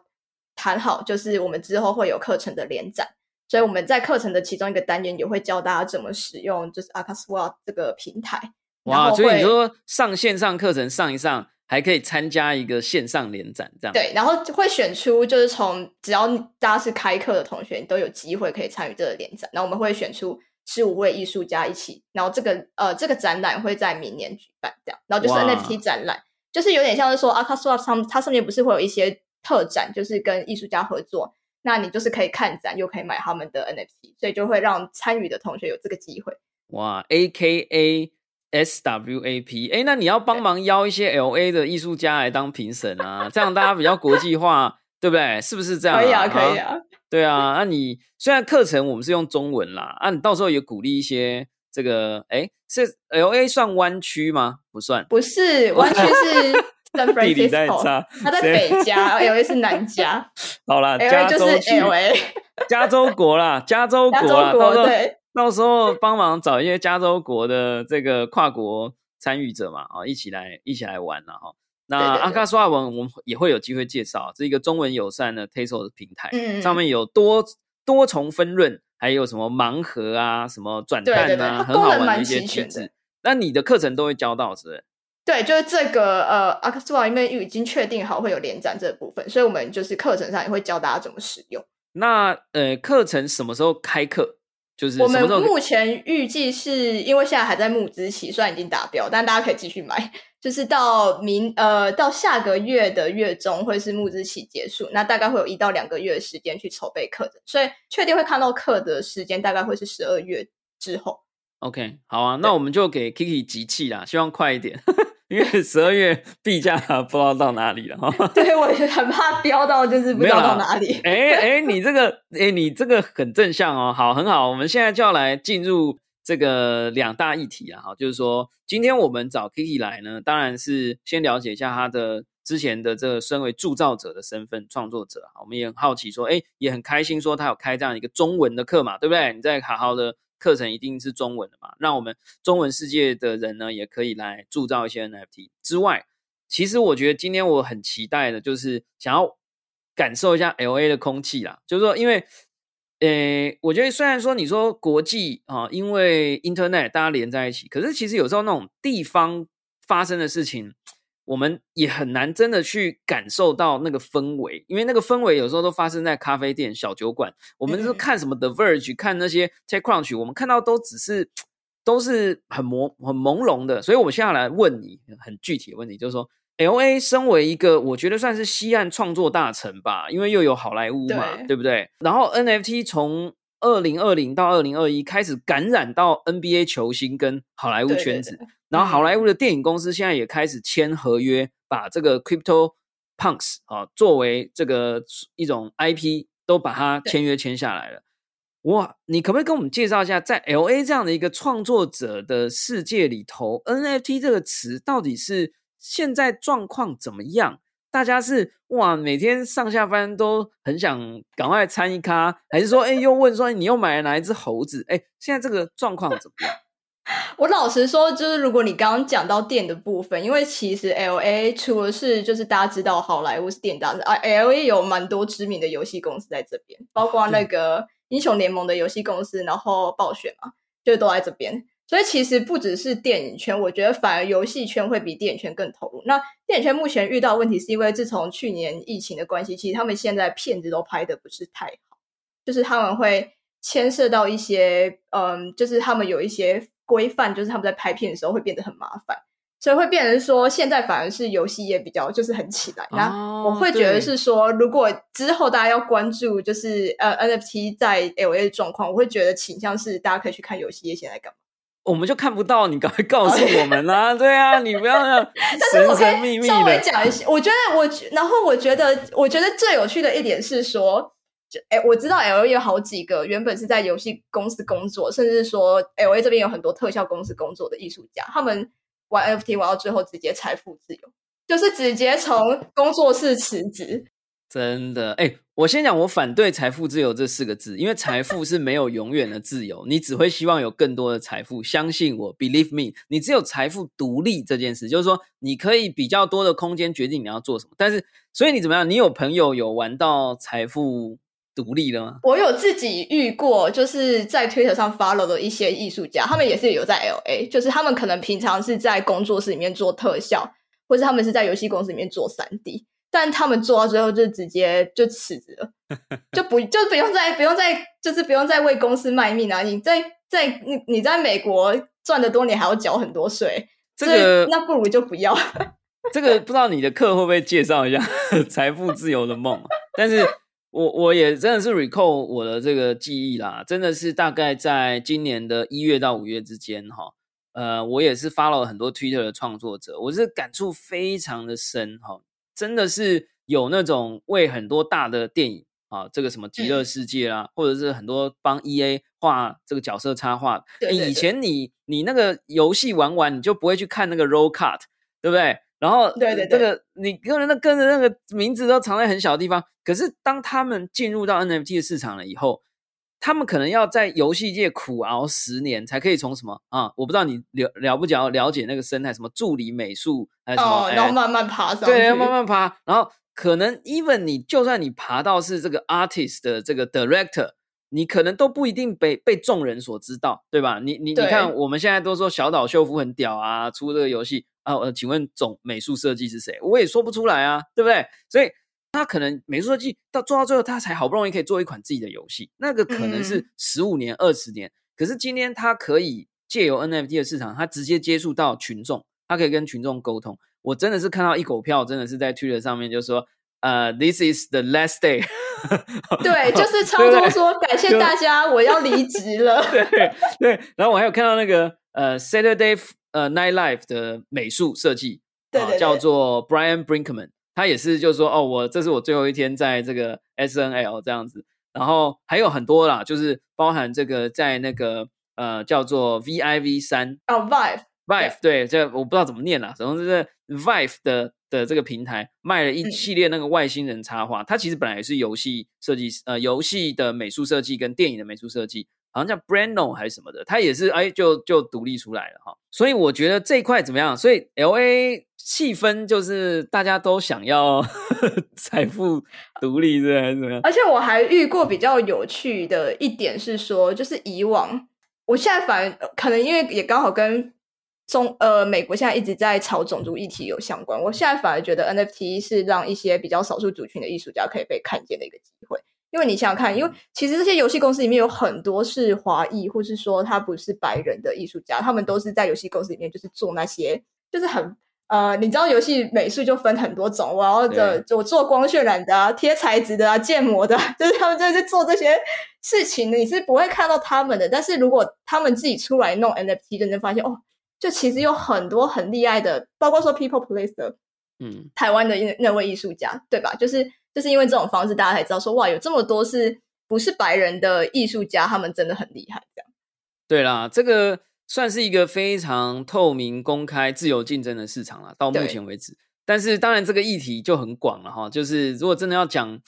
谈好，就是我们之后会有课程的连展，所以我们在课程的其中一个单元也会教大家怎么使用，就是 a k a s w a 这个平台。哇，所以你说上线上课程上一上，还可以参加一个线上联展，这样对，然后会选出就是从只要大家是开课的同学，你都有机会可以参与这个联展。然后我们会选出十五位艺术家一起，然后这个呃这个展览会在明年举办，这样，然后就是 NFT 展览，就是有点像是说 a k a s w a 上它上面不是会有一些特展，就是跟艺术家合作，那你就是可以看展又可以买他们的 NFT，所以就会让参与的同学有这个机会。哇，AKA。SWAP，哎，那你要帮忙邀一些 LA 的艺术家来当评审啊，这样大家比较国际化，对不对？是不是这样？可以啊，可以啊。对啊，那你虽然课程我们是用中文啦，啊，你到时候也鼓励一些这个，哎，是 LA 算湾区吗？不算，不是，湾区是 San Francisco，它在北加，LA 是南加。好啦，加州是 LA，加州国啦，加州国啦，对。到时候帮忙找一些加州国的这个跨国参与者嘛，啊，一起来一起来玩了哈。那阿卡索瓦文我们也会有机会介绍，是一个中文友善的的平台，上面有多多重分润，还有什么盲盒啊，什么转蛋啊，很好玩的一些机制。那你的课程都会教到是不是？对，就是这个呃，阿克斯瓦因为已经确定好会有连展这部分，所以我们就是课程上也会教大家怎么使用。那呃，课程什么时候开课？就是我们目前预计是因为现在还在募资期，虽然已经达标，但大家可以继续买。就是到明呃到下个月的月中会是募资期结束，那大概会有一到两个月的时间去筹备课程，所以确定会看到课的时间大概会是十二月之后。OK，好啊，那我们就给 Kiki 集气啦，希望快一点。因为十二月币价不知道到哪里了哈，对我也很怕飙到，就是不知道到哪里。哎哎，你这个哎，你这个很正向哦，好，很好。我们现在就要来进入这个两大议题啊，哈，就是说今天我们找 Kiki 来呢，当然是先了解一下他的之前的这个身为铸造者的身份，创作者啊，我们也很好奇说，哎，也很开心说他有开这样一个中文的课嘛，对不对？你在好好的课程一定是中文的嘛，让我们中文世界的人呢，也可以来铸造一些 NFT 之外，其实我觉得今天我很期待的就是想要感受一下 LA 的空气啦，就是说因为。诶，我觉得虽然说你说国际啊，因为 Internet 大家连在一起，可是其实有时候那种地方发生的事情，我们也很难真的去感受到那个氛围，因为那个氛围有时候都发生在咖啡店、小酒馆。我们是看什么 The Verge，看那些 TechCrunch，我们看到都只是都是很模很朦胧的。所以，我们现在来问你很具体的问题，就是说。L A 身为一个，我觉得算是西岸创作大城吧，因为又有好莱坞嘛，对不对？然后 N F T 从二零二零到二零二一开始感染到 N B A 球星跟好莱坞圈子，然后好莱坞的电影公司现在也开始签合约，把这个 Crypto Punks 啊作为这个一种 I P 都把它签约签下来了。哇，你可不可以跟我们介绍一下，在 L A 这样的一个创作者的世界里头，N F T 这个词到底是？现在状况怎么样？大家是哇，每天上下班都很想赶快参一咖，还是说，哎，又问说你又买了哪一只猴子？哎，现在这个状况怎么样？我老实说，就是如果你刚刚讲到电的部分，因为其实 L A 除了是就是大家知道好莱坞是电大啊，L A 有蛮多知名的游戏公司在这边，包括那个英雄联盟的游戏公司，然后暴雪嘛，就都在这边。所以其实不只是电影圈，我觉得反而游戏圈会比电影圈更投入。那电影圈目前遇到问题，是因为自从去年疫情的关系，其实他们现在片子都拍的不是太好，就是他们会牵涉到一些，嗯，就是他们有一些规范，就是他们在拍片的时候会变得很麻烦，所以会变成说现在反而是游戏业比较就是很起来。那我会觉得是说，如果之后大家要关注就是呃 NFT 在 LA 的状况，我会觉得倾向是大家可以去看游戏业现在干嘛。我们就看不到，你赶快告诉我们啦！对啊，你不要那 神神秘秘的。稍微讲一下，我觉得我，然后我觉得，我觉得最有趣的一点是说，就哎，我知道 L A 有好几个原本是在游戏公司工作，甚至说 L A 这边有很多特效公司工作的艺术家，他们玩 F T 玩到最后直接财富自由，就是直接从工作室辞职。真的哎，我先讲，我反对财富自由这四个字，因为财富是没有永远的自由，你只会希望有更多的财富。相信我，believe me，你只有财富独立这件事，就是说你可以比较多的空间决定你要做什么。但是，所以你怎么样？你有朋友有玩到财富独立了吗？我有自己遇过，就是在 Twitter 上 follow 的一些艺术家，他们也是有在 LA，就是他们可能平常是在工作室里面做特效，或是他们是在游戏公司里面做三 D。但他们做到最后就直接就辞职了，就不就不用再不用再就是不用再为公司卖命啊！你在在你你在美国赚的多，你还要缴很多税，这个那不如就不要。这个不知道你的课会不会介绍一下 财富自由的梦？但是我我也真的是 recall 我的这个记忆啦，真的是大概在今年的一月到五月之间哈，呃，我也是 follow 了很多 Twitter 的创作者，我是感触非常的深哈。真的是有那种为很多大的电影啊，这个什么极乐世界啊，或者是很多帮 E A 画这个角色插画。以前你你那个游戏玩完，你就不会去看那个 roll cut，对不对？然后对对，这个你跟着那跟着那个名字都藏在很小的地方。可是当他们进入到 N F T 的市场了以后，他们可能要在游戏界苦熬十年，才可以从什么啊？我不知道你了了不了了解那个生态，什么助理美术还是什么，然后慢慢爬上去，对，要慢慢爬。然后可能 even 你就算你爬到是这个 artist 的这个 director，你可能都不一定被被众人所知道，对吧？你你你看，我们现在都说小岛秀夫很屌啊，出这个游戏啊，呃，请问总美术设计是谁？我也说不出来啊，对不对？所以。他可能美术设计到做到最后，他才好不容易可以做一款自己的游戏，那个可能是十五年、二十年。可是今天他可以借由 NFT 的市场，他直接接触到群众，他可以跟群众沟通。我真的是看到一狗票，真的是在 Twitter 上面就说：“呃，This is the last day。”对，就是 超多说感谢大家，我要离职了。对对，然后我还有看到那个呃 Saturday 呃 Night Life 的美术设计，对，叫做 Brian Brinkman。他也是，就是说，哦，我这是我最后一天在这个 S N L 这样子，然后还有很多啦，就是包含这个在那个呃叫做 VIV 三哦，Vive，Vive，对，这我不知道怎么念啦，总之是 Vive 的的这个平台卖了一嗯。系列那个外星人插画，它其实本来也是游戏设计师，呃，游戏的美术设计跟电影的美术设计，好像叫 Brando 还是什么的，它也是哎就就独立出来了哈。所以我觉得这一块怎么样？所以 L A 气氛就是大家都想要 财富独立，是还是怎么样？而且我还遇过比较有趣的一点是说，就是以往我现在反而可能因为也刚好跟中呃美国现在一直在炒种族议题有相关，我现在反而觉得 NFT 是让一些比较少数族群的艺术家可以被看见的一个机会。因为你想想看，因为其实这些游戏公司里面有很多是华裔，或是说他不是白人的艺术家，他们都是在游戏公司里面就是做那些就是很呃，你知道游戏美术就分很多种，我要的我做光渲染的啊，贴材质的啊，建模的啊，就是他们就是做这些事情的，你是不会看到他们的。但是如果他们自己出来弄 NFT，真正发现哦，就其实有很多很厉害的，包括说 People Place 的嗯，台湾的那那位艺术家，对吧？就是就是因为这种方式，大家才知道说哇，有这么多是不是白人的艺术家，他们真的很厉害，这样。对啦，这个算是一个非常透明、公开、自由竞争的市场了，到目前为止。但是当然，这个议题就很广了哈。就是如果真的要讲，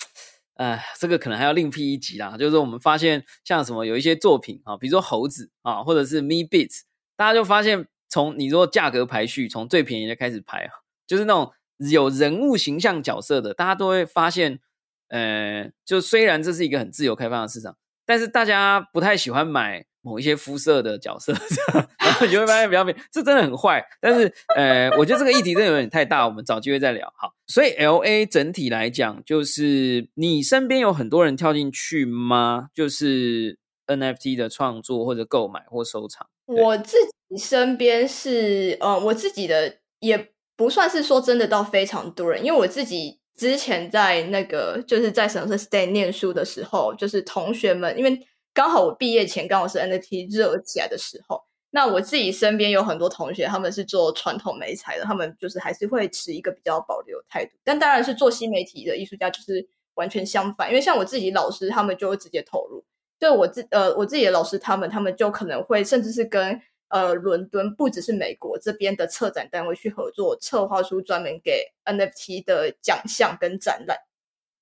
呃，这个可能还要另辟一集啦。就是我们发现，像什么有一些作品啊，比如说猴子啊，或者是 Me Beats，大家就发现，从你如果价格排序，从最便宜的开始排啊，就是那种有人物形象角色的，大家都会发现，呃，就虽然这是一个很自由开放的市场，但是大家不太喜欢买某一些肤色的角色，然后你就会发现比较这真的很坏。但是，呃，我觉得这个议题真的有点太大，我们找机会再聊。好，所以 L A 整体来讲，就是你身边有很多人跳进去吗？就是 N F T 的创作或者购买或收藏。我自己身边是，呃，我自己的也不算是说真的到非常多人，因为我自己之前在那个就是在神社 stay 念书的时候，就是同学们，因为刚好我毕业前刚好是 NFT 热起来的时候，那我自己身边有很多同学，他们是做传统媒材的，他们就是还是会持一个比较保留态度，但当然是做新媒体的艺术家就是完全相反，因为像我自己老师，他们就会直接投入。就我自呃我自己的老师，他们他们就可能会甚至是跟呃伦敦不只是美国这边的策展单位去合作，策划出专门给 NFT 的奖项跟展览，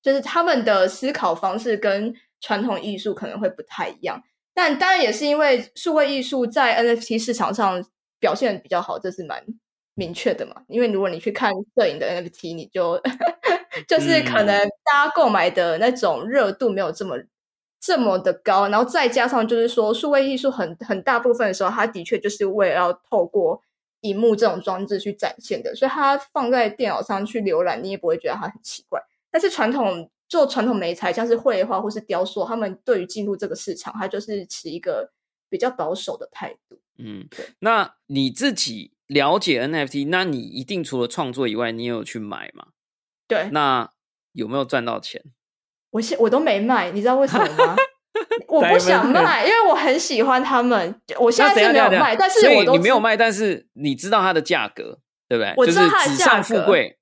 就是他们的思考方式跟传统艺术可能会不太一样。但当然也是因为数位艺术在 NFT 市场上表现得比较好，这是蛮明确的嘛。因为如果你去看摄影的 NFT，你就 就是可能大家购买的那种热度没有这么这么的高，然后再加上就是说，数位艺术很很大部分的时候，它的确就是为了要透过荧幕这种装置去展现的，所以它放在电脑上去浏览，你也不会觉得它很奇怪。但是传统做传统媒材，像是绘画或是雕塑，他们对于进入这个市场，它就是持一个比较保守的态度。嗯对，那你自己了解 NFT，那你一定除了创作以外，你也有去买吗？对，那有没有赚到钱？我现我都没卖，你知道为什么吗？我 不想卖，因为我很喜欢他们。我现在是没有卖，但是我都你没有卖，但是你知道它的价格，对不对？我知道它的价格富贵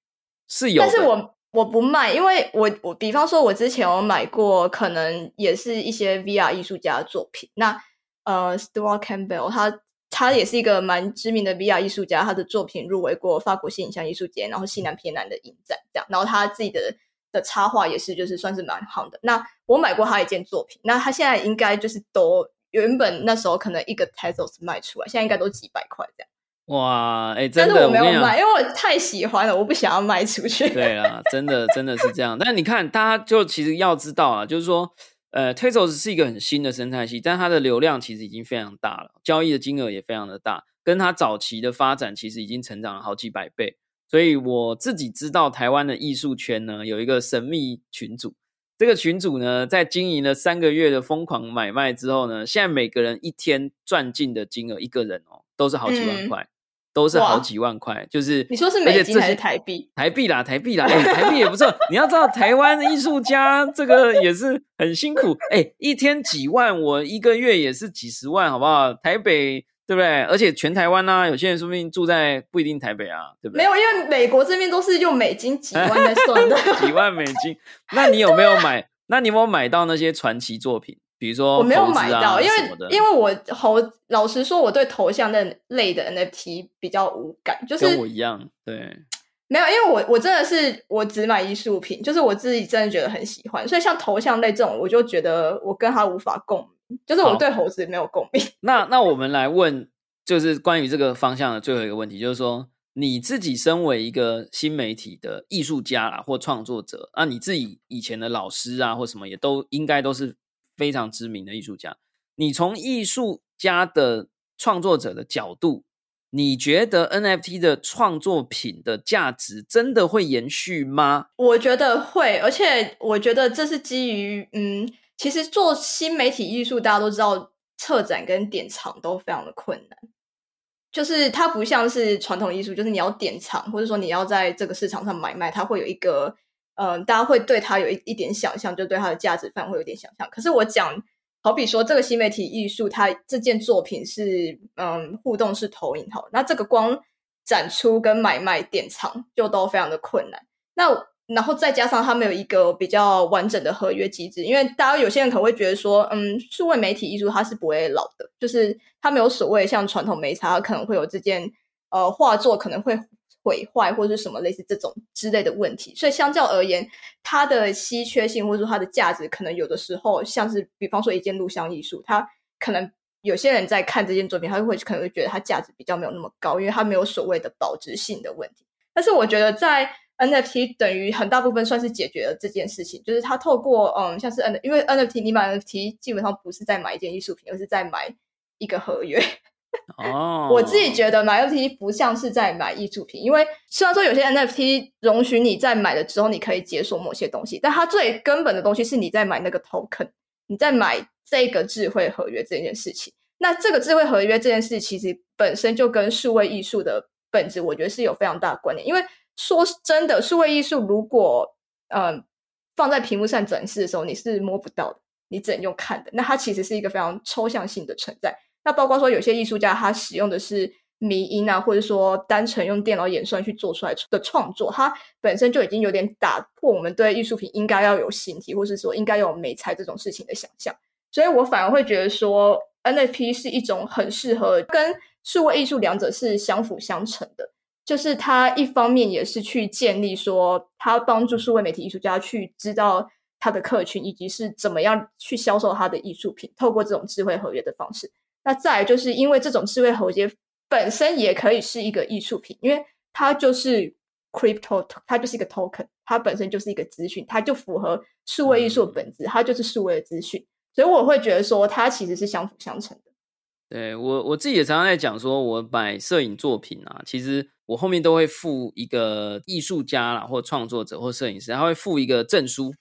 是有，但是我我不卖，因为我我比方说，我之前有买过，可能也是一些 VR 艺术家的作品。那呃，Stuart Campbell 他他也是一个蛮知名的 VR 艺术家，他的作品入围过法国新影像艺术节，然后西南偏南的影展这样。然后他自己的的插画也是就是算是蛮好的。那我买过他一件作品，那他现在应该就是都原本那时候可能一个 Tezos 卖出来，现在应该都几百块这样。哇，哎，真的，我没有买，因为我太喜欢了，我不想要卖出去。对 啦，真的真的是这样。但你看，大家就其实要知道啊，就是说，呃 t e z o s 是一个很新的生态系，但它的流量其实已经非常大了，交易的金额也非常的大，跟它早期的发展其实已经成长了好几百倍。所以我自己知道，台湾的艺术圈呢有一个神秘群组，这个群组呢在经营了三个月的疯狂买卖之后呢，现在每个人一天赚进的金额，一个人哦都是好几万嗯块，都是好几万块，就是你说是美金还是台币？台币啦，台币啦，哎、台币也不错。你要知道，台湾的艺术家这个也是很辛苦，哎、一天几万，我一个月也是几十万，好不好？台北对不对？而且全台湾呢、有些人说不定住在不一定台北啊，对不对？没有，因为美国这边都是用美金几万在算的。几万美金。那你有没有买？那你有没有买到那些传奇作品？比比如说我没有买到，因为因为我猴老实说，我对头像那类的 NFT 比较无感，就是跟我一样，对，没有，因为我我真的是我只买艺术品，就是我自己真的觉得很喜欢，所以像头像类这种，我就觉得我跟他无法共鸣，就是我好对猴子没有共鸣。那那我们来问，就是关于这个方向的最后一个问题，就是说你自己身为一个新媒体的艺术家啦，或创作者啊，你自己以前的老师啊，或什么也都应该都是非常知名的艺术家。你从艺术家的创作者的角度，你觉得 NFT 的创作品的价值真的会延续吗？我觉得会，而且我觉得这是基于嗯，其实做新媒体艺术，大家都知道，策展跟典藏都非常的困难。就是它不像是传统艺术，就是你要典藏，或者说你要在这个市场上买卖，它会有一个嗯、大家会对它有一一点想象，就对它的价值范围会有点想象。可是我讲，好比说这个新媒体艺术，它这件作品是嗯互动式投影，好，那这个光展出跟买卖典藏就都非常的困难。那然后再加上他们有一个比较完整的合约机制，因为大家有些人可能会觉得说，嗯，数位媒体艺术它是不会老的，就是它没有所谓像传统媒材，它可能会有这件呃画作可能会毁坏或者是什么类似这种之类的问题，所以相较而言，它的稀缺性或者说它的价值，可能有的时候像是比方说一件录像艺术，它可能有些人在看这件作品，他会可能会觉得它价值比较没有那么高，因为它没有所谓的保值性的问题。但是我觉得在 NFT 等于很大部分算是解决了这件事情，就是它透过嗯，像是 N，因为 NFT 你买 NFT 基本上不是在买一件艺术品，而是在买一个合约。哦，我自己觉得买 NFT 不像是在买艺术品，因为虽然说有些 NFT 容许你在买了之后你可以解锁某些东西，但它最根本的东西是你在买那个 token，你在买这个智慧合约这件事情。那这个智慧合约这件事，其实本身就跟数位艺术的本质，我觉得是有非常大的关联。因为说真的，数位艺术如果嗯、呃放在屏幕上展示的时候，你是摸不到的，你只能用看的。那它其实是一个非常抽象性的存在。那包括说有些艺术家他使用的是迷音啊，或者说单纯用电脑演算去做出来的创作，它本身就已经有点打破我们对艺术品应该要有形体，或是说应该有美材这种事情的想象。所以我反而会觉得说，NFT 是一种很适合跟数位艺术两者是相辅相成的。就是他一方面也是去建立说，他帮助数位媒体艺术家去知道他的客群，以及是怎么样去销售他的艺术品，透过这种智慧合约的方式。那再来就是因为这种智慧合约本身也可以是一个艺术品，因为它就是 crypto，它就是一个 token，它本身就是一个资讯，它就符合数位艺术的本质，它就是数位的资讯。所以我会觉得说，它其实是相辅相成的。对我我自己也常常在讲说，我买摄影作品啊，其实我后面都会附一个艺术家啦，或创作者或摄影师，他会附一个证书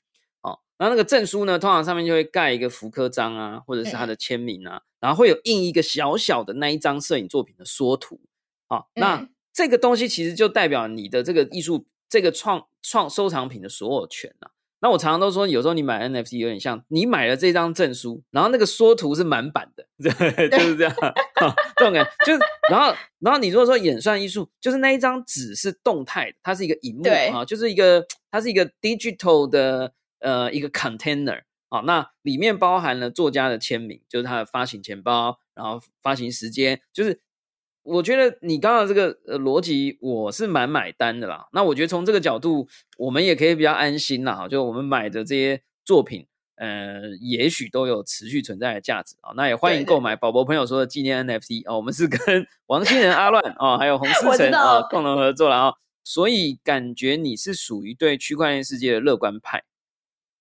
哦。然后那个证书呢，通常上面就会盖一个福科章啊，或者是他的签名啊，然后会有印一个小小的那一张摄影作品的缩图啊。那嗯这个东西其实就代表你的这个艺术这个创创收藏品的所有权啊。那我常常都说，有时候你买 NFT 有点像你买了这张证书，然后那个缩图是满版的，对，就是这样，哈 这种感觉。就是，然后，然后你如果说演算艺术，就是那一张纸是动态的，它是一个荧幕对啊，就是一个它是一个 digital 的呃一个 container 啊，那里面包含了作家的签名，就是他的发行钱包，然后发行时间，就是我觉得你刚刚这个呃逻辑我是蛮买单的啦。那我觉得从这个角度，我们也可以比较安心啦，哈就我们买的这些作品，呃，也许都有持续存在的价值啊。那也欢迎购买宝宝朋友说的纪念 NFT 哦，我们是跟 王心仁、阿乱哦，还有洪 思成道啊共同合作了啊。所以感觉你是属于对区块链世界的乐观派。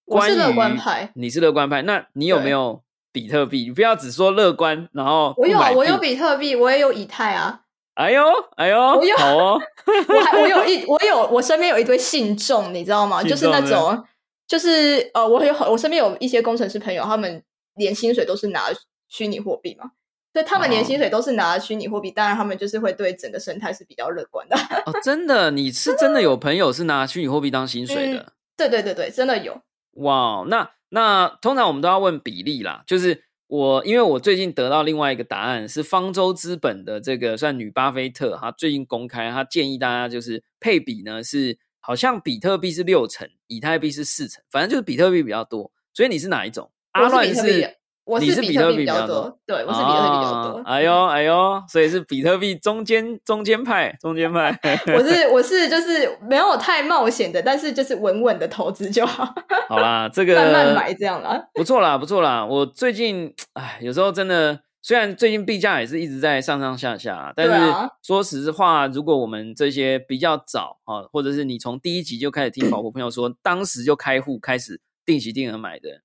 我是乐观派你是乐观派，那你有没有比特币？你不要只说乐观，然后我有我有比特币，我也有以太啊，哎呦哎呦，我有 好哦，我还我有一我有我身边有一堆信众，你知道吗？就是那种就是呃，我有很我身边有一些工程师朋友，他们连薪水都是拿虚拟货币嘛。所以他们连哦薪水都是拿虚拟货币，当然他们就是会对整个生态是比较乐观的。哦，真的，你 是真的有朋友是拿虚拟货币当薪水的？对对对对，真的有。哇，那那通常我们都要问比例啦，就是我因为我最近得到另外一个答案是方舟资本的这个算女巴菲特，她最近公开，她建议大家就是配比呢是好像比特币是六成，以太币是四成，反正就是比特币比较多。所以你是哪一种？阿我是乱比特币是我是比特币比比较较多，对，我是比特币比较哦多。哎呦哎呦，所以是比特币中间中间派，中间派。我是 我是就是没有太冒险的，但是就是稳稳的投资就好，好啦，这个慢慢买这样啦。不错啦，不错啦。我最近哎，有时候真的，虽然最近币价也是一直在上上下下，但是说实话，如果我们这些比较早啊，或者是你从第一集就开始听宝博朋友说，当时就开户开始定期定额买的，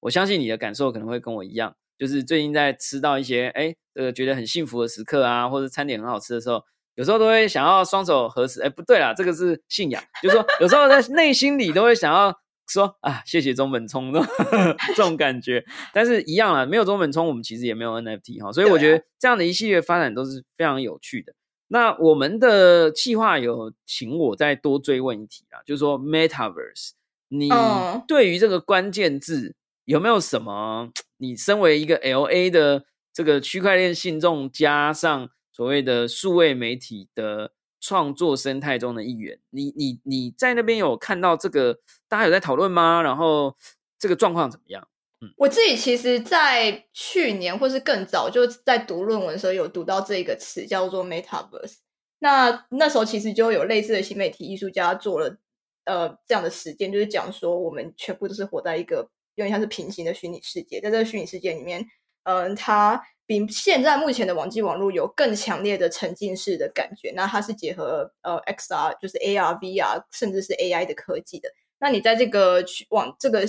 我相信你的感受可能会跟我一样，就是最近在吃到一些哎，这个觉得很幸福的时刻啊，或者餐点很好吃的时候。有时候都会想要双手合十，哎，不对啦，这个是信仰，就是说有时候在 内心里都会想要说啊，谢谢中本聪的 这种感觉。但是一样啦，没有中本聪，我们其实也没有 NFT 哈，所以我觉得这样的一系列发展都是非常有趣的。那我们的计划有请我再多追问一题啊，就是说 Metaverse，你嗯对于这个关键字有没有什么？你身为一个 LA 的这个区块链信众，加上所谓的数位媒体的创作生态中的一员，你你你在那边有看到这个大家有在讨论吗？然后这个状况怎么样？嗯我自己其实，在去年或是更早就在读论文的时候，有读到这一个词叫做 Metaverse。那那时候其实就有类似的新媒体艺术家做了呃这样的实践，就是讲说我们全部都是活在一个有点像是平行的虚拟世界，在这个虚拟世界里面，嗯、它比现在目前的网际网络有更强烈的沉浸式的感觉。那它是结合呃 XR，就是 AR、VR，甚至是 AI 的科技的。那你在这个虚网这个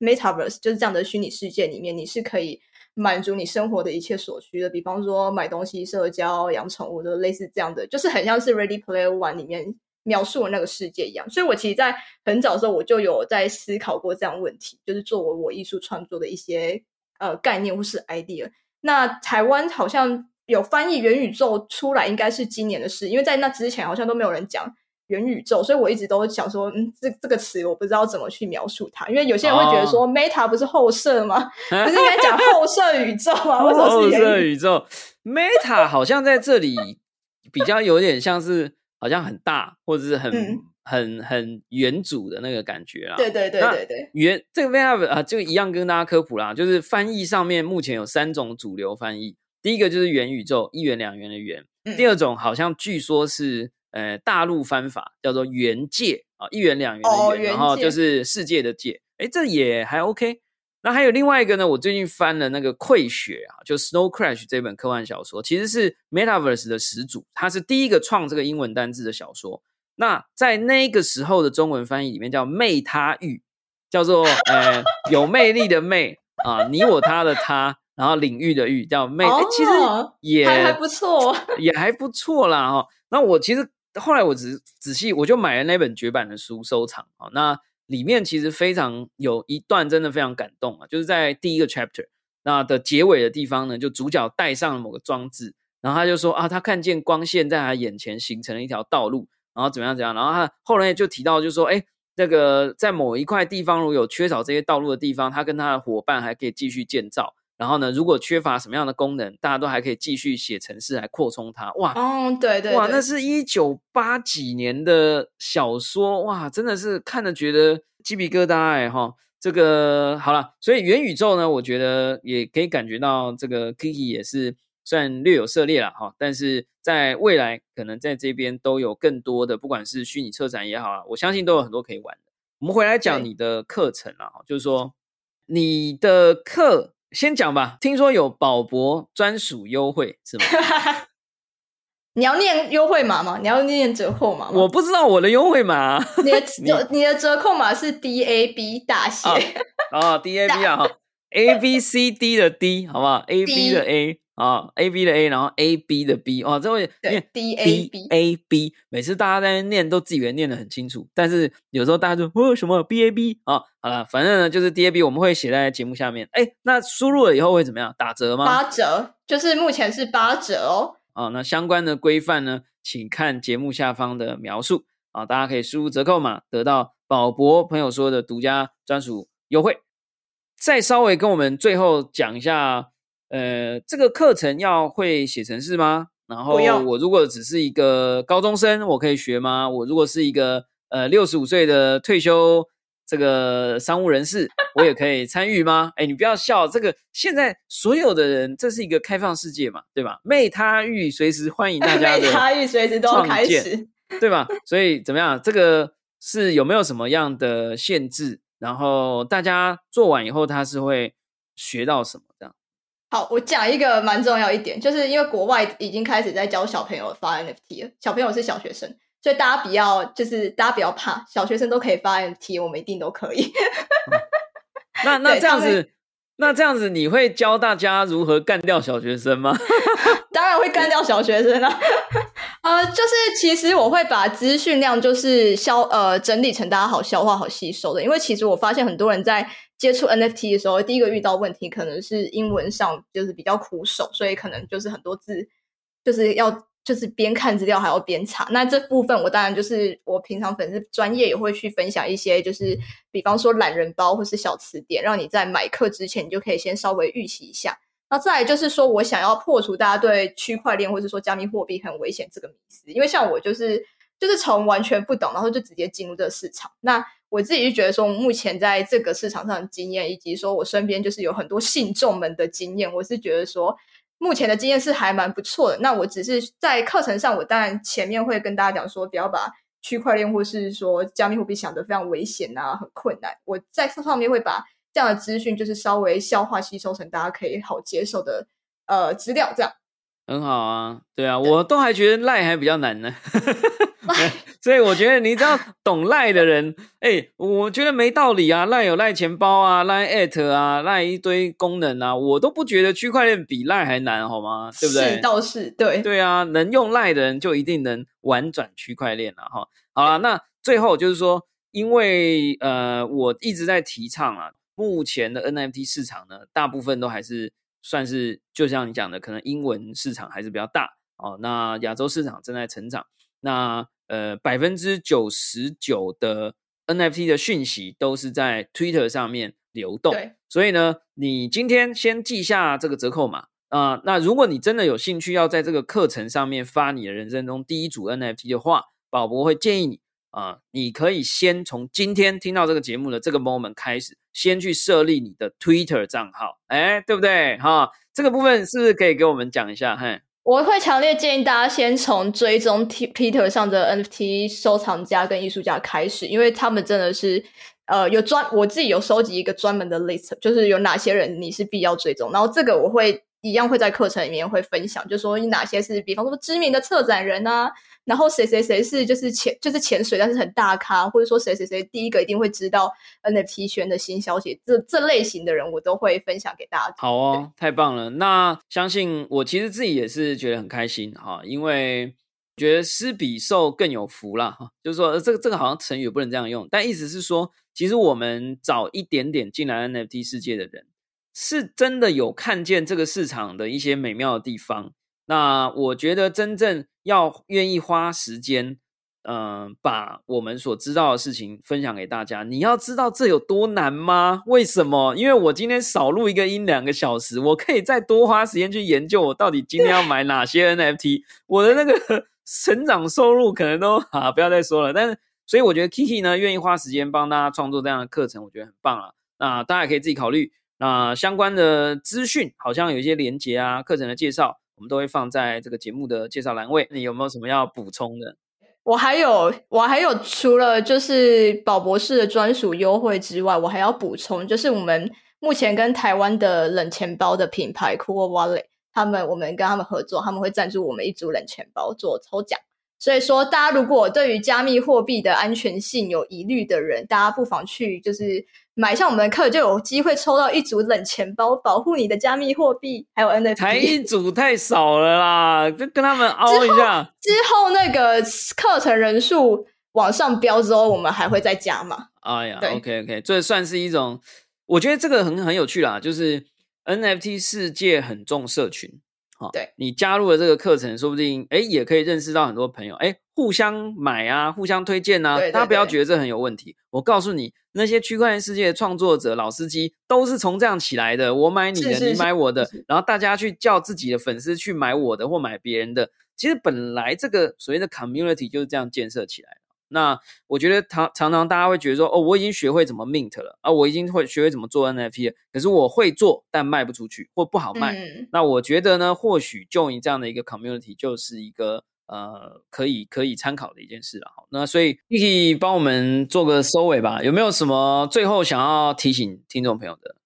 Metaverse 就是这样的虚拟世界里面，你是可以满足你生活的一切所需的，比方说买东西、社交、养宠物，就类似这样的，就是很像是 Ready Player One 里面描述的那个世界一样。所以我其实，在很早的时候我就有在思考过这样问题，就是作为我艺术创作的一些呃概念或是 idea。那台湾好像有翻译元宇宙出来，应该是今年的事，因为在那之前好像都没有人讲元宇宙，所以我一直都想说，嗯，这这个词我不知道怎么去描述它，因为有些人会觉得说、Meta 不是后设吗？不是应该讲 后设宇宙吗？为什么后设宇宇宙 Meta 好像在这里比较有点像是好像很大，或者是很、嗯。很很原主的那个感觉啦。对对。对那对对，原这个 Meta 啊，就一样跟大家科普啦，就是翻译上面目前有三种主流翻译，第一个就是元宇宙，一元两元的元；嗯。第二。种好像据说是呃大陆翻法叫做元界啊，一元两元的元，哦然后就是世界的界，哎，这也还 OK。那还有另外一个呢，我最近翻了那个《溃雪》啊，就《Snow Crash》这本科幻小说，其实是 Metaverse 的始祖，他是第一个创这个英文单字的小说。那在那个时候的中文翻译里面叫“媚他欲”，叫做 呃有魅力的魅啊，你我他的他，然后领域的域叫魅，诶其实哦也还还不错。也还不错啦哈、哦。那我其实后来我只仔细我就买了那本绝版的书收藏啊、哦。那里面其实非常有一段真的非常感动啊，就是在第一个 chapter 那的结尾的地方呢，就主角戴上了某个装置，然后他就说啊，他看见光线在他眼前形成了一条道路，然后怎么样怎样，然后他后来就提到就说，哎。那个在某一块地方，如果有缺少这些道路的地方，他跟他的伙伴还可以继续建造。然后呢，如果缺乏什么样的功能，大家都还可以继续写程式来扩充它。哇，哦，对对哇，那是一九八几年的小说，哇，真的是看着觉得鸡皮疙瘩哎哈。这个好了，所以元宇宙呢，我觉得也可以感觉到这个 Kiki 也是虽然略有涉猎了哈，但是在未来可能在这边都有更多的，不管是虚拟车展也好啊，我相信都有很多可以玩的。我们回来讲你的课程啊，就是说你的课先讲吧，听说有宝博专属优惠是吗？你要念优惠码吗？你要念折扣码吗？我不知道我的优惠码啊你的 你折你的折扣码是 D A B 大写，哦，D A B 啊哈，A B C D 的 D 好不好？A B 的 A 啊，A B 的 A，然后 A B 的 B 哦，这位 D A B A B，每次大家在那念都自以为念得很清楚，但是有时候大家就哦什么 B A B 啊，好了，反正呢就是 D A B，我们会写在节目下面。哎，那输入了以后会怎么样？打折吗？八折，就是目前是八折哦。啊，那相关的规范呢，请看节目下方的描述啊，大家可以输入折扣码，得到宝博朋友说的独家专属优惠。再稍微跟我们最后讲一下，呃，这个课程要会写程式吗？然后我如果只是一个高中生，我可以学吗？我如果是一个呃六十五岁的退休这个商务人士，我也可以参与吗？哎，你不要笑，这个现在所有的人，这是一个开放世界嘛，对吧？媚他欲随时欢迎大家的，媚他欲随时都要开始，对吧？所以怎么样？这个是有没有什么样的限制？然后大家做完以后，他是会学到什么？这样？好，我讲一个蛮重要一点，就是因为国外已经开始在教小朋友发 NFT 了，小朋友是小学生。所以大家不要，就是大家不要怕，小学生都可以发 NFT，我们一定都可以。那 那这样子，那这样子，你会教大家如何干掉小学生吗？当然会干掉小学生啊！呃，就是其实我会把资讯量就是消呃整理成大家好消化、好吸收的。因为其实我发现很多人在接触 NFT 的时候，第一个遇到问题可能是英文上就是比较苦手，所以可能就是很多字就是要。就是边看资料还要边查，那这部分我当然就是我平常粉丝专业也会去分享一些，就是比方说懒人包或是小词典，让你在买课之前你就可以先稍微预习一下。那再就是说我想要破除大家对区块链或者说加密货币很危险这个迷思，因为像我就是就是从完全不懂，然后就直接进入这个市场。那我自己就觉得说，目前在这个市场上的经验，以及说我身边就是有很多信众们的经验，我是觉得说。目前的经验是还蛮不错的。那我只是在课程上，我当然前面会跟大家讲说，不要把区块链或是说加密货币想得非常危险啊，很困难。我在上面会把这样的资讯，就是稍微消化吸收成大家可以好接受的呃资料，这样很好啊。对啊，我都还觉得赖还比较难呢。所以我觉得你只要懂赖的人，哎，我觉得没道理啊！赖有赖钱包啊，赖 at 啊，赖一堆功能啊，我都不觉得区块链比赖还难，好吗？对不对？是倒是对。对啊，能用赖的人就一定能玩转区块链了哈。好了，那最后就是说，因为呃，我一直在提倡啊，目前的 NFT 市场呢，大部分都还是算是就像你讲的，可能英文市场还是比较大哦。那亚洲市场正在成长。那呃，百分之九十九的 NFT 的讯息都是在 Twitter 上面流动，所以呢，你今天先记下这个折扣码啊。那如果你真的有兴趣要在这个课程上面发你的人生中第一组 NFT 的话，宝博会建议你啊，你可以先从今天听到这个节目的这个 moment 开始，先去设立你的 Twitter 账号，哎，对不对？哈，这个部分是不是可以给我们讲一下？嘿。我会强烈建议大家先从追踪 T Peter 上的 NFT 收藏家跟艺术家开始，因为他们真的是呃有专我自己有收集一个专门的 list，就是有哪些人你是必要追踪，然后这个我会一样会在课程里面会分享，就说你哪些是比方说知名的策展人啊。然后谁谁谁是就是潜就是潜水，但是很大咖，或者说谁谁谁第一个一定会知道 NFT 圈的新消息，这这类型的人我都会分享给大家。好哦，太棒了！那相信我其实自己也是觉得很开心哈，因为觉得施比受更有福啦哈。就是说这个这个好像成语不能这样用，但意思是说，其实我们早一点点进来 NFT 世界的人，是真的有看见这个市场的一些美妙的地方。那我觉得真正要愿意花时间，嗯，把我们所知道的事情分享给大家。你要知道这有多难吗？为什么？因为我今天少录一个音两个小时，我可以再多花时间去研究我到底今天要买哪些 NFT。我的那个 成长收入可能都 啊，不要再说了。但是，所以我觉得 Kiki 呢，愿意花时间帮大家创作这样的课程，我觉得很棒啊。那大家可以自己考虑。那相关的资讯好像有一些连接啊，课程的介绍。我们都会放在这个节目的介绍栏位。你有没有什么要补充的？我还有，我还有，除了就是宝博士的专属优惠之外，我还要补充，就是我们目前跟台湾的冷钱包的品牌 Cool Wallet，他们我们跟他们合作，他们会赞助我们一组冷钱包做抽奖。所以说，大家如果对于加密货币的安全性有疑虑的人，大家不妨去就是。买上我们的课就有机会抽到一组冷钱包，保护你的加密货币，还有 NFT。才一组太少了啦，就跟他们凹一下。之后那个课程人数往上飙之后，我们还会再加嘛？哎呀，OK OK，这算是一种，我觉得这个很很有趣啦，就是 NFT 世界很重社群。对你加入了这个课程，说不定哎也可以认识到很多朋友，哎互相买啊，互相推荐啊，大家不要觉得这很有问题。我告诉你，那些区块链世界的创作者、老司机都是从这样起来的。我买你的，你买我的，然后大家去叫自己的粉丝去买我的或买别人的。其实本来这个所谓的 community 就是这样建设起来的。那我觉得常常常大家会觉得说，哦，我已经学会怎么 mint 了啊，我已经会学会怎么做 NFT 了，可是我会做，但卖不出去或不好卖。嗯那我觉得呢，或许 join 这样的一个 community 就是一个呃可以可以参考的一件事了。好，那所以你可以帮我们做个收尾吧，有没有什么最后想要提醒听众朋友的？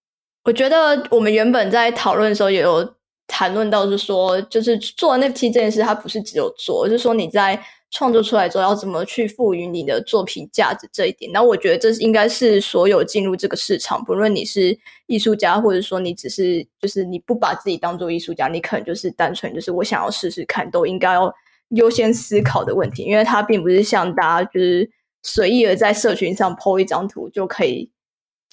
我觉得我们原本在讨论的时候也有谈论到，是说，就是做 NFT 这件事，它不是只有做，而是说你在创作出来之后要怎么去赋予你的作品价值这一点。那我觉得这应该是所有进入这个市场，不论你是艺术家，或者说你只是就是你不把自己当做艺术家，你可能就是单纯就是我想要试试看，都应该要优先思考的问题，因为它并不是像大家就是随意的在社群上 PO 一张图就可以。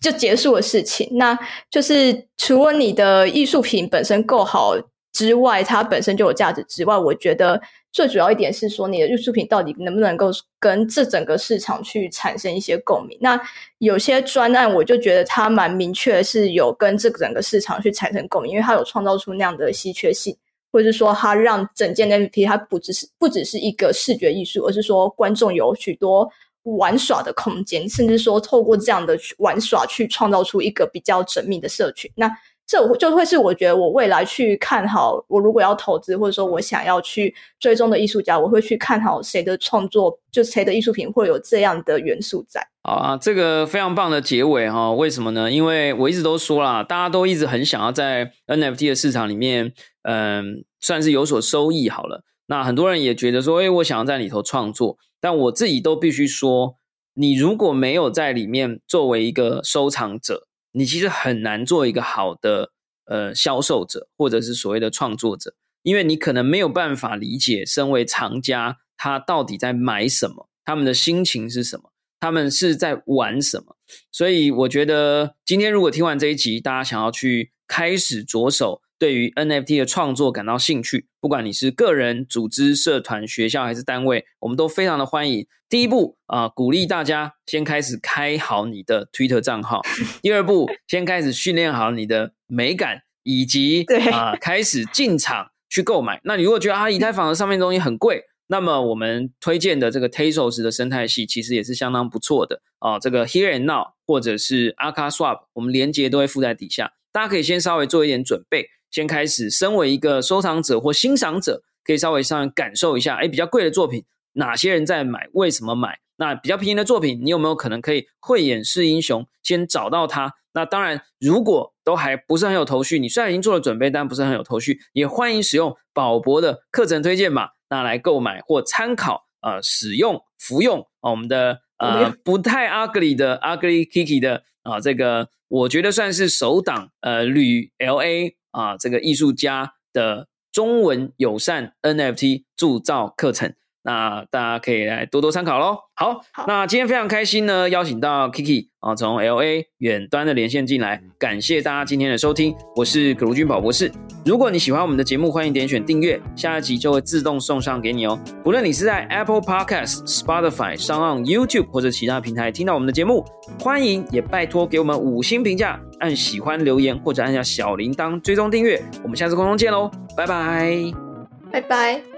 就结束的事情，那就是除了你的艺术品本身够好之外，它本身就有价值之外，我觉得最主要一点是说，你的艺术品到底能不能够跟这整个市场去产生一些共鸣。那有些专案，我就觉得它蛮明确是有跟这整个市场去产生共鸣，因为它有创造出那样的稀缺性，或者是说它让整件 NFT 它不只是不只是一个视觉艺术，而是说观众有许多。玩耍的空间，甚至说透过这样的玩耍去创造出一个比较缜密的社群，那这就会是我觉得我未来去看好，我如果要投资或者说我想要去追踪的艺术家，我会去看好谁的创作，就谁的艺术品会有这样的元素在。好啊，这个非常棒的结尾哈、为什么呢？因为我一直都说啦，大家都一直很想要在 NFT 的市场里面，嗯，算是有所收益好了。那很多人也觉得说，诶，我想要在里头创作，但我自己都必须说，你如果没有在里面作为一个收藏者，你其实很难做一个好的呃销售者，或者是所谓的创作者，因为你可能没有办法理解身为藏家他到底在买什么，他们的心情是什么。他们是在玩什么？所以我觉得今天如果听完这一集，大家想要去开始着手对于 NFT 的创作感到兴趣，不管你是个人、组织、社团、学校还是单位，我们都非常的欢迎。第一步啊、鼓励大家先开始开好你的 Twitter 账号；第二步，先开始训练好你的美感，以及 对啊、开始进场去购买。那你如果觉得啊，以太坊的上面东西很贵，那么我们推荐的这个 Tezos 的生态系其实也是相当不错的啊、这个 Here and Now 或者是 Aka Swap，我们连接都会附在底下，大家可以先稍微做一点准备，先开始身为一个收藏者或欣赏者，可以稍微上感受一下，哎，比较贵的作品哪些人在买，为什么买？那比较便宜的作品，你有没有可能可以慧眼识英雄，先找到它？那当然，如果都还不是很有头绪，你虽然已经做了准备，但不是很有头绪，也欢迎使用宝博的课程推荐码，那来购买或参考呃使用服用啊我们的呃不太 ugly 的 ugly Kiki 的啊、这个我觉得算是首档呃铝 LA 啊、这个艺术家的中文友善 NFT 铸造课程。那大家可以来多多参考喽。好，好那今天非常开心呢，邀请到 Kiki 啊，从 LA 远端的连线进来，感谢大家今天的收听，我是葛如君宝博士。如果你喜欢我们的节目，欢迎点选订阅，下一集就会自动送上给你哦。不论你是在 Apple Podcast、Spotify、上岸 YouTube 或者其他平台听到我们的节目，欢迎也拜托给我们五星评价，按喜欢留言或者按下小铃铛追踪订阅。我们下次空中见喽，拜拜。拜拜。